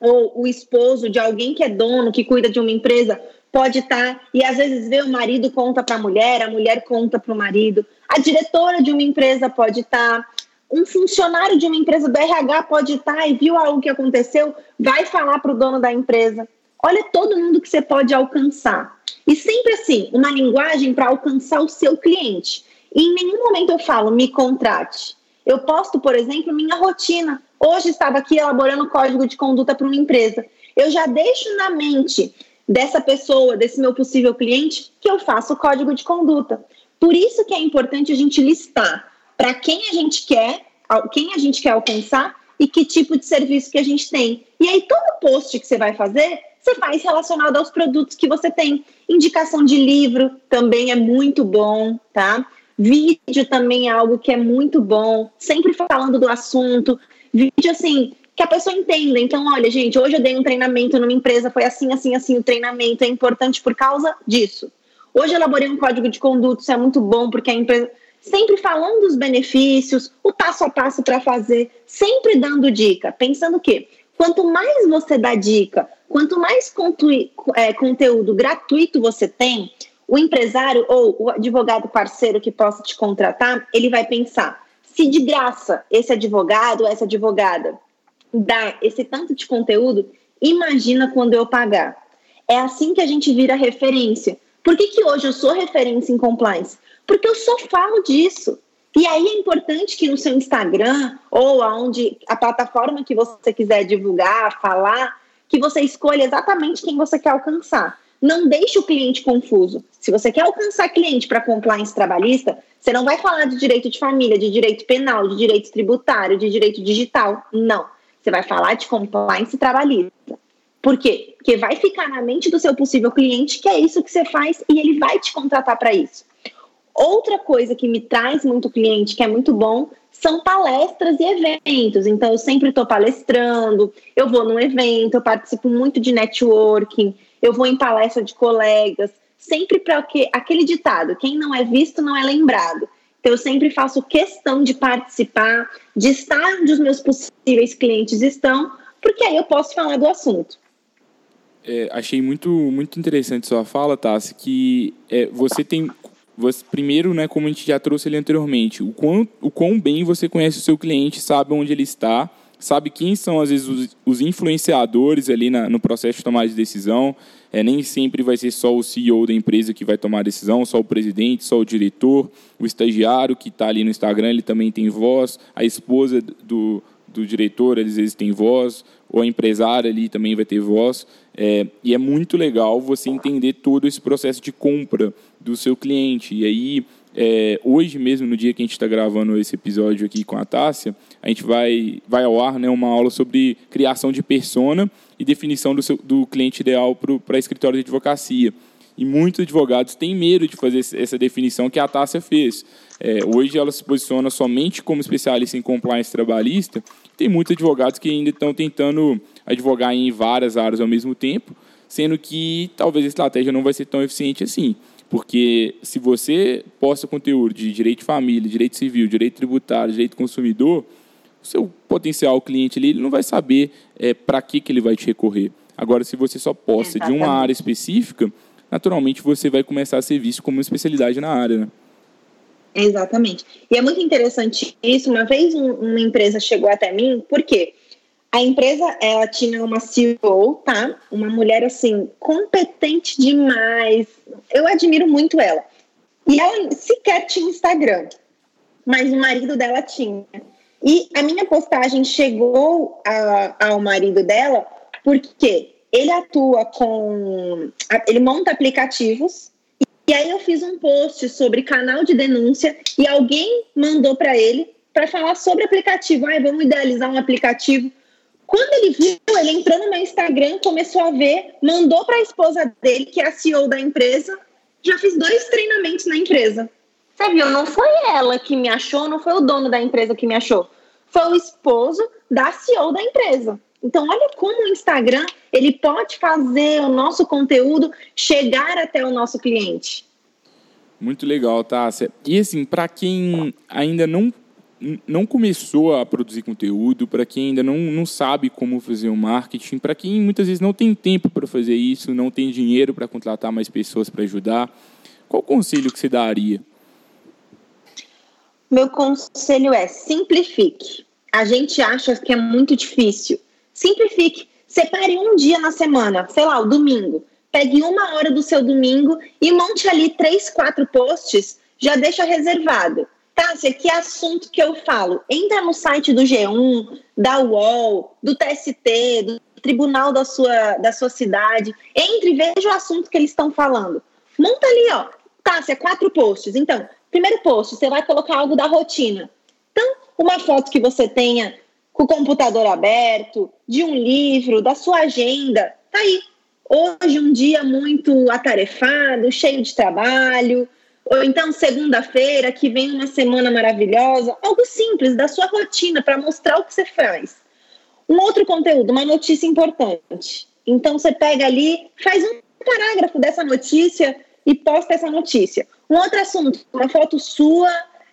Speaker 2: ou o esposo de alguém que é dono, que cuida de uma empresa, pode estar, tá, e às vezes vê o marido conta para a mulher, a mulher conta para o marido, a diretora de uma empresa pode estar, tá, um funcionário de uma empresa do RH pode estar tá, e viu algo que aconteceu, vai falar para o dono da empresa. Olha todo mundo que você pode alcançar. E sempre assim, uma linguagem para alcançar o seu cliente. E em nenhum momento eu falo, me contrate. Eu posto, por exemplo, minha rotina. Hoje estava aqui elaborando código de conduta para uma empresa. Eu já deixo na mente dessa pessoa, desse meu possível cliente, que eu faço o código de conduta. Por isso que é importante a gente listar para quem a gente quer, quem a gente quer alcançar e que tipo de serviço que a gente tem. E aí todo post que você vai fazer, você faz relacionado aos produtos que você tem. Indicação de livro também é muito bom, tá? Vídeo também é algo que é muito bom, sempre falando do assunto. Vídeo assim, que a pessoa entenda. Então, olha, gente, hoje eu dei um treinamento numa empresa, foi assim, assim, assim, o treinamento é importante por causa disso. Hoje eu elaborei um código de conduta, isso é muito bom, porque a empresa sempre falando dos benefícios, o passo a passo para fazer, sempre dando dica, pensando o quê? Quanto mais você dá dica, quanto mais é, conteúdo gratuito você tem, o empresário ou o advogado parceiro que possa te contratar, ele vai pensar: se de graça esse advogado, essa advogada dar esse tanto de conteúdo, imagina quando eu pagar. É assim que a gente vira referência. Por que, que hoje eu sou referência em compliance? Porque eu só falo disso. E aí é importante que no seu Instagram ou aonde a plataforma que você quiser divulgar, falar, que você escolha exatamente quem você quer alcançar. Não deixe o cliente confuso. Se você quer alcançar cliente para compliance trabalhista, você não vai falar de direito de família, de direito penal, de direito tributário, de direito digital. Não. Você vai falar de compliance trabalhista. Por quê? Porque vai ficar na mente do seu possível cliente que é isso que você faz e ele vai te contratar para isso. Outra coisa que me traz muito cliente, que é muito bom, são palestras e eventos. Então, eu sempre estou palestrando, eu vou num evento, eu participo muito de networking, eu vou em palestra de colegas, sempre para aquele ditado: quem não é visto não é lembrado. Então, eu sempre faço questão de participar, de estar onde os meus possíveis clientes estão, porque aí eu posso falar do assunto.
Speaker 1: É, achei muito, muito interessante sua fala, Tassi, que é, você tem. Você, primeiro, né, como a gente já trouxe ali anteriormente, o quão, o quão bem você conhece o seu cliente, sabe onde ele está, sabe quem são, às vezes, os, os influenciadores ali na, no processo de tomar de decisão, é, nem sempre vai ser só o CEO da empresa que vai tomar a decisão, só o presidente, só o diretor, o estagiário que está ali no Instagram, ele também tem voz, a esposa do, do diretor, às vezes tem voz, ou a empresária ali também vai ter voz. É, e é muito legal você entender todo esse processo de compra do seu cliente. E aí, é, hoje mesmo, no dia que a gente está gravando esse episódio aqui com a Tássia, a gente vai, vai ao ar né, uma aula sobre criação de persona e definição do, seu, do cliente ideal para escritório de advocacia. E muitos advogados têm medo de fazer essa definição que a Tássia fez. É, hoje ela se posiciona somente como especialista em compliance trabalhista. Tem muitos advogados que ainda estão tentando advogar em várias áreas ao mesmo tempo, sendo que talvez a estratégia não vai ser tão eficiente assim. Porque se você posta conteúdo de direito de família, direito civil, direito tributário, direito consumidor, o seu potencial cliente ali ele não vai saber é, para que, que ele vai te recorrer. Agora, se você só posta Exatamente. de uma área específica, naturalmente você vai começar a ser visto como uma especialidade na área. Né?
Speaker 2: Exatamente. E é muito interessante isso. Uma vez um, uma empresa chegou até mim, por quê? A empresa, ela tinha uma CEO, tá? Uma mulher, assim, competente demais. Eu admiro muito ela. E ela sequer tinha Instagram. mas o marido dela tinha. E a minha postagem chegou a, ao marido dela porque ele atua com. Ele monta aplicativos. E aí eu fiz um post sobre canal de denúncia e alguém mandou para ele para falar sobre aplicativo. Ah, vamos idealizar um aplicativo. Quando ele viu, ele entrou no meu Instagram, começou a ver, mandou para a esposa dele, que é a CEO da empresa. Já fiz dois treinamentos na empresa. Você viu? Não foi ela que me achou, não foi o dono da empresa que me achou. Foi o esposo da CEO da empresa. Então, olha como o Instagram ele pode fazer o nosso conteúdo chegar até o nosso cliente.
Speaker 1: Muito legal, Tássia. E assim, para quem ainda não, não começou a produzir conteúdo, para quem ainda não, não sabe como fazer o marketing, para quem muitas vezes não tem tempo para fazer isso, não tem dinheiro para contratar mais pessoas para ajudar, qual conselho que você daria?
Speaker 2: Meu conselho é simplifique. A gente acha que é muito difícil. Simplifique. Separe um dia na semana, sei lá, o domingo. Pegue uma hora do seu domingo e monte ali três, quatro posts, já deixa reservado. Tássia, que assunto que eu falo? Entra no site do G1, da UOL, do TST, do tribunal da sua, da sua cidade. Entre e veja o assunto que eles estão falando. Monta ali, ó. Tássia, quatro posts. Então, Primeiro post, você vai colocar algo da rotina. Então, uma foto que você tenha com o computador aberto, de um livro, da sua agenda, tá aí. Hoje um dia muito atarefado, cheio de trabalho, ou então segunda-feira que vem uma semana maravilhosa, algo simples da sua rotina para mostrar o que você faz. Um outro conteúdo, uma notícia importante. Então você pega ali, faz um parágrafo dessa notícia e posta essa notícia. Um outro assunto, uma foto sua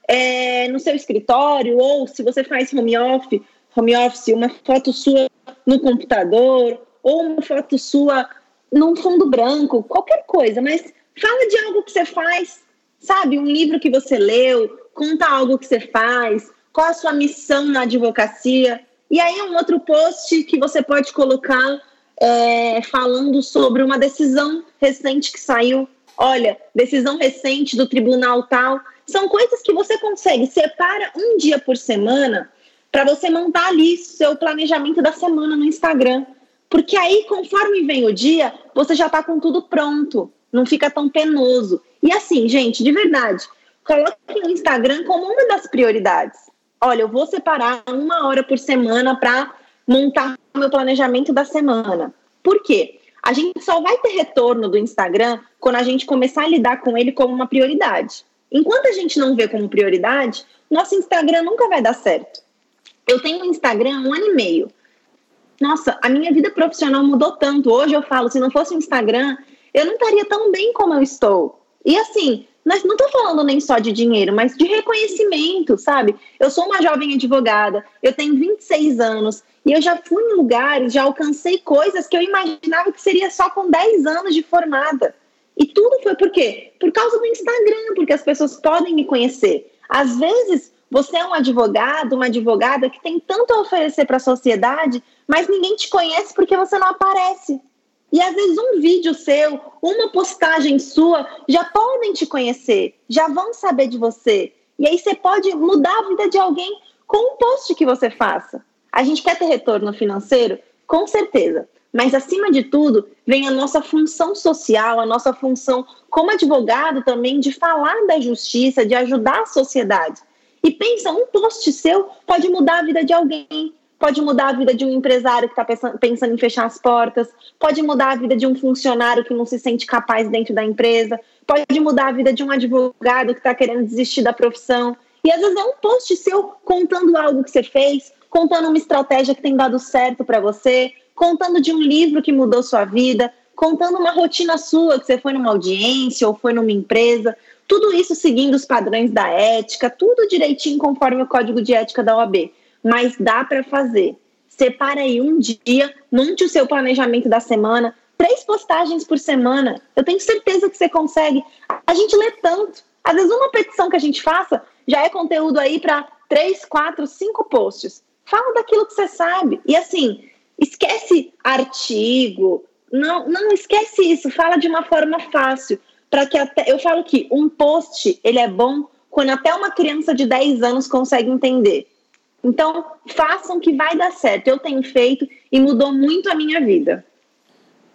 Speaker 2: é, no seu escritório, ou se você faz home office, home office, uma foto sua no computador, ou uma foto sua num fundo branco, qualquer coisa, mas fala de algo que você faz, sabe? Um livro que você leu, conta algo que você faz, qual a sua missão na advocacia. E aí um outro post que você pode colocar é, falando sobre uma decisão recente que saiu olha, decisão recente do tribunal tal. São coisas que você consegue, separa um dia por semana para você montar ali seu planejamento da semana no Instagram. Porque aí, conforme vem o dia, você já está com tudo pronto, não fica tão penoso. E assim, gente, de verdade, coloque o Instagram como uma das prioridades. Olha, eu vou separar uma hora por semana para montar o meu planejamento da semana. Por quê? A gente só vai ter retorno do Instagram quando a gente começar a lidar com ele como uma prioridade. Enquanto a gente não vê como prioridade, nosso Instagram nunca vai dar certo. Eu tenho um Instagram um ano e meio. Nossa, a minha vida profissional mudou tanto. Hoje eu falo, se não fosse o Instagram, eu não estaria tão bem como eu estou. E assim, nós não estou falando nem só de dinheiro, mas de reconhecimento, sabe? Eu sou uma jovem advogada, eu tenho 26 anos, e eu já fui em lugares, já alcancei coisas que eu imaginava que seria só com 10 anos de formada. E tudo foi por quê? Por causa do Instagram, porque as pessoas podem me conhecer. Às vezes, você é um advogado, uma advogada que tem tanto a oferecer para a sociedade, mas ninguém te conhece porque você não aparece. E às vezes um vídeo seu, uma postagem sua, já podem te conhecer, já vão saber de você. E aí você pode mudar a vida de alguém com um post que você faça. A gente quer ter retorno financeiro? Com certeza. Mas, acima de tudo, vem a nossa função social, a nossa função como advogado também de falar da justiça, de ajudar a sociedade. E pensa, um post seu pode mudar a vida de alguém, pode mudar a vida de um empresário que está pensando em fechar as portas, pode mudar a vida de um funcionário que não se sente capaz dentro da empresa, pode mudar a vida de um advogado que está querendo desistir da profissão. E às vezes é um post seu contando algo que você fez, contando uma estratégia que tem dado certo para você, contando de um livro que mudou sua vida, contando uma rotina sua, que você foi numa audiência ou foi numa empresa, tudo isso seguindo os padrões da ética, tudo direitinho conforme o código de ética da OAB. Mas dá para fazer. Separa aí um dia, monte o seu planejamento da semana, três postagens por semana. Eu tenho certeza que você consegue. A gente lê tanto. Às vezes, uma petição que a gente faça já é conteúdo aí para três, quatro, cinco posts. Fala daquilo que você sabe. E assim, esquece artigo, não, não esquece isso, fala de uma forma fácil, para que até eu falo que um post, ele é bom quando até uma criança de 10 anos consegue entender. Então, façam que vai dar certo. Eu tenho feito e mudou muito a minha vida.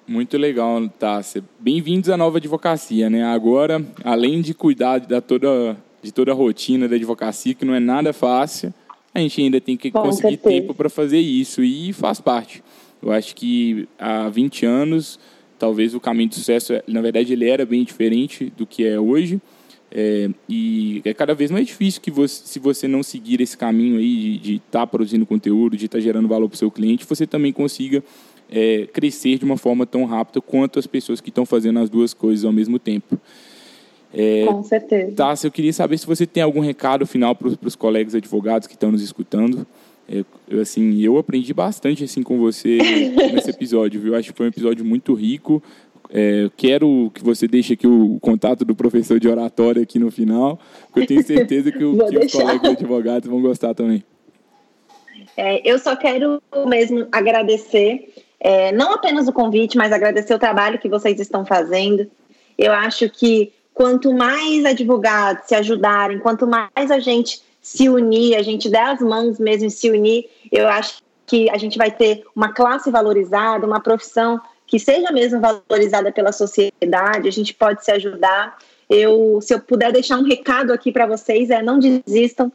Speaker 1: Muito legal, Tássia. Bem-vindos à nova advocacia, né? Agora, além de cuidar da toda, de toda a rotina da advocacia, que não é nada fácil, a gente ainda tem que Com conseguir certeza. tempo para fazer isso e faz parte. Eu acho que há 20 anos, talvez o caminho de sucesso, na verdade, ele era bem diferente do que é hoje. É, e é cada vez mais difícil que você, se você não seguir esse caminho aí de estar tá produzindo conteúdo, de estar tá gerando valor para o seu cliente, você também consiga é, crescer de uma forma tão rápida quanto as pessoas que estão fazendo as duas coisas ao mesmo tempo.
Speaker 2: É, Com certeza.
Speaker 1: Tá, eu queria saber se você tem algum recado final para os colegas advogados que estão nos escutando. É, eu, assim, eu aprendi bastante assim com você nesse episódio, viu? Acho que foi um episódio muito rico. É, quero que você deixe aqui o contato do professor de oratória aqui no final, porque eu tenho certeza que, o, que os colegas advogados vão gostar também.
Speaker 2: É, eu só quero mesmo agradecer, é, não apenas o convite, mas agradecer o trabalho que vocês estão fazendo. Eu acho que quanto mais advogados se ajudarem, quanto mais a gente se unir, a gente der as mãos mesmo e se unir, eu acho que a gente vai ter uma classe valorizada, uma profissão que seja mesmo valorizada pela sociedade, a gente pode se ajudar. Eu, se eu puder deixar um recado aqui para vocês, é não desistam.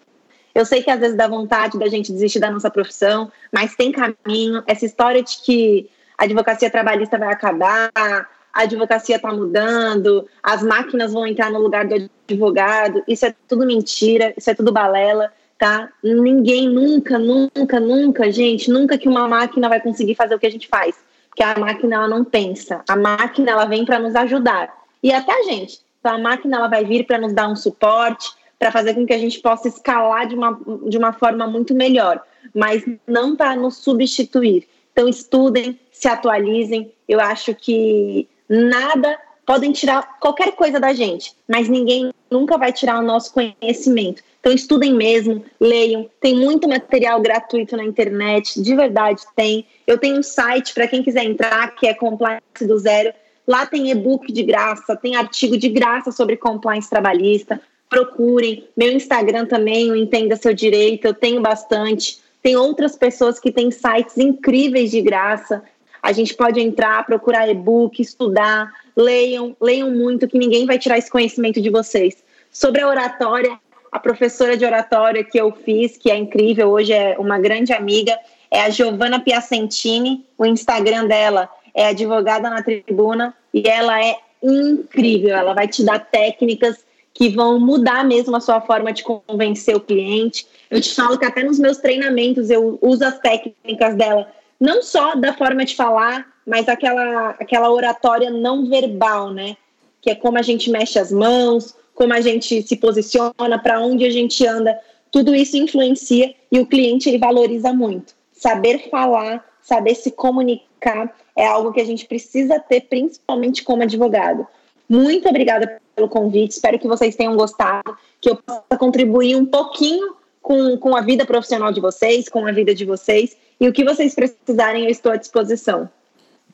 Speaker 2: Eu sei que às vezes dá vontade da gente desistir da nossa profissão, mas tem caminho. Essa história de que a advocacia trabalhista vai acabar, a advocacia está mudando, as máquinas vão entrar no lugar do advogado, isso é tudo mentira, isso é tudo balela, tá? Ninguém nunca, nunca, nunca, gente, nunca que uma máquina vai conseguir fazer o que a gente faz que a máquina ela não pensa. A máquina ela vem para nos ajudar. E até a gente. Então a máquina ela vai vir para nos dar um suporte, para fazer com que a gente possa escalar de uma, de uma forma muito melhor, mas não para nos substituir. Então estudem, se atualizem. Eu acho que nada podem tirar qualquer coisa da gente, mas ninguém nunca vai tirar o nosso conhecimento. Então estudem mesmo, leiam. Tem muito material gratuito na internet, de verdade tem. Eu tenho um site para quem quiser entrar, que é Compliance do Zero. Lá tem e-book de graça, tem artigo de graça sobre compliance trabalhista. Procurem. Meu Instagram também, o Entenda Seu Direito, eu tenho bastante. Tem outras pessoas que têm sites incríveis de graça. A gente pode entrar, procurar e-book, estudar, leiam, leiam muito, que ninguém vai tirar esse conhecimento de vocês. Sobre a oratória, a professora de oratória que eu fiz, que é incrível, hoje é uma grande amiga, é a Giovanna Piacentini. O Instagram dela é Advogada na Tribuna e ela é incrível. Ela vai te dar técnicas que vão mudar mesmo a sua forma de convencer o cliente. Eu te falo que até nos meus treinamentos eu uso as técnicas dela, não só da forma de falar, mas aquela, aquela oratória não verbal, né? Que é como a gente mexe as mãos, como a gente se posiciona, para onde a gente anda, tudo isso influencia e o cliente ele valoriza muito. Saber falar, saber se comunicar é algo que a gente precisa ter, principalmente como advogado. Muito obrigada pelo convite, espero que vocês tenham gostado, que eu possa contribuir um pouquinho com, com a vida profissional de vocês, com a vida de vocês, e o que vocês precisarem, eu estou à disposição.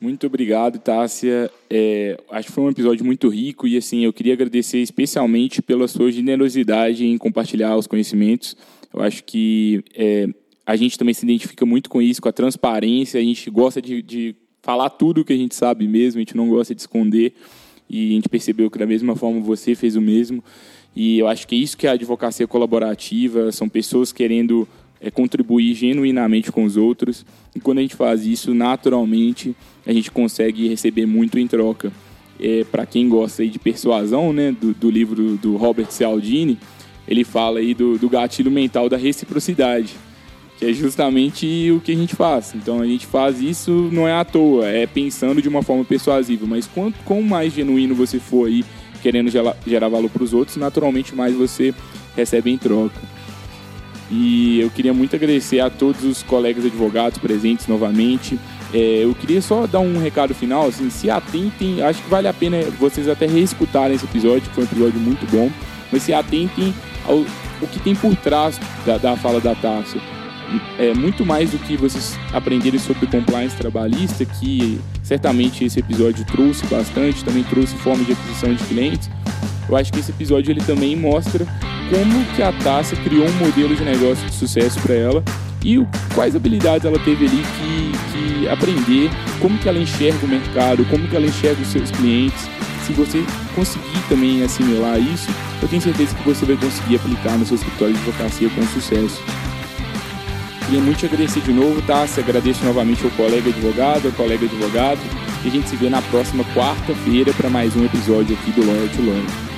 Speaker 1: Muito obrigado, Tássia. É, acho que foi um episódio muito rico e assim eu queria agradecer especialmente pela sua generosidade em compartilhar os conhecimentos. Eu acho que é, a gente também se identifica muito com isso, com a transparência. A gente gosta de, de falar tudo o que a gente sabe mesmo. A gente não gosta de esconder e a gente percebeu que da mesma forma você fez o mesmo. E eu acho que é isso que é a advocacia colaborativa. São pessoas querendo é contribuir genuinamente com os outros. E quando a gente faz isso, naturalmente, a gente consegue receber muito em troca. É, Para quem gosta aí de persuasão, né, do, do livro do Robert Cialdini, ele fala aí do, do gatilho mental da reciprocidade, que é justamente o que a gente faz. Então a gente faz isso não é à toa, é pensando de uma forma persuasiva. Mas quanto com mais genuíno você for aí querendo gerar, valor para os outros, naturalmente mais você recebe em troca. E eu queria muito agradecer a todos os colegas advogados presentes novamente. É, eu queria só dar um recado final, assim, se atentem, acho que vale a pena vocês até reescutarem esse episódio, que foi um episódio muito bom, mas se atentem ao o que tem por trás da, da fala da Tarso. É muito mais do que vocês aprenderem sobre compliance trabalhista, que certamente esse episódio trouxe bastante, também trouxe forma de aquisição de clientes, eu acho que esse episódio ele também mostra como que a Tassa criou um modelo de negócio de sucesso para ela e quais habilidades ela teve ali que, que aprender, como que ela enxerga o mercado, como que ela enxerga os seus clientes. Se você conseguir também assimilar isso, eu tenho certeza que você vai conseguir aplicar no seu escritório de advocacia com sucesso. Queria muito te agradecer de novo? Se agradeço novamente ao colega advogado, ao colega advogado. E a gente se vê na próxima quarta-feira para mais um episódio aqui do Lawyer to Learn.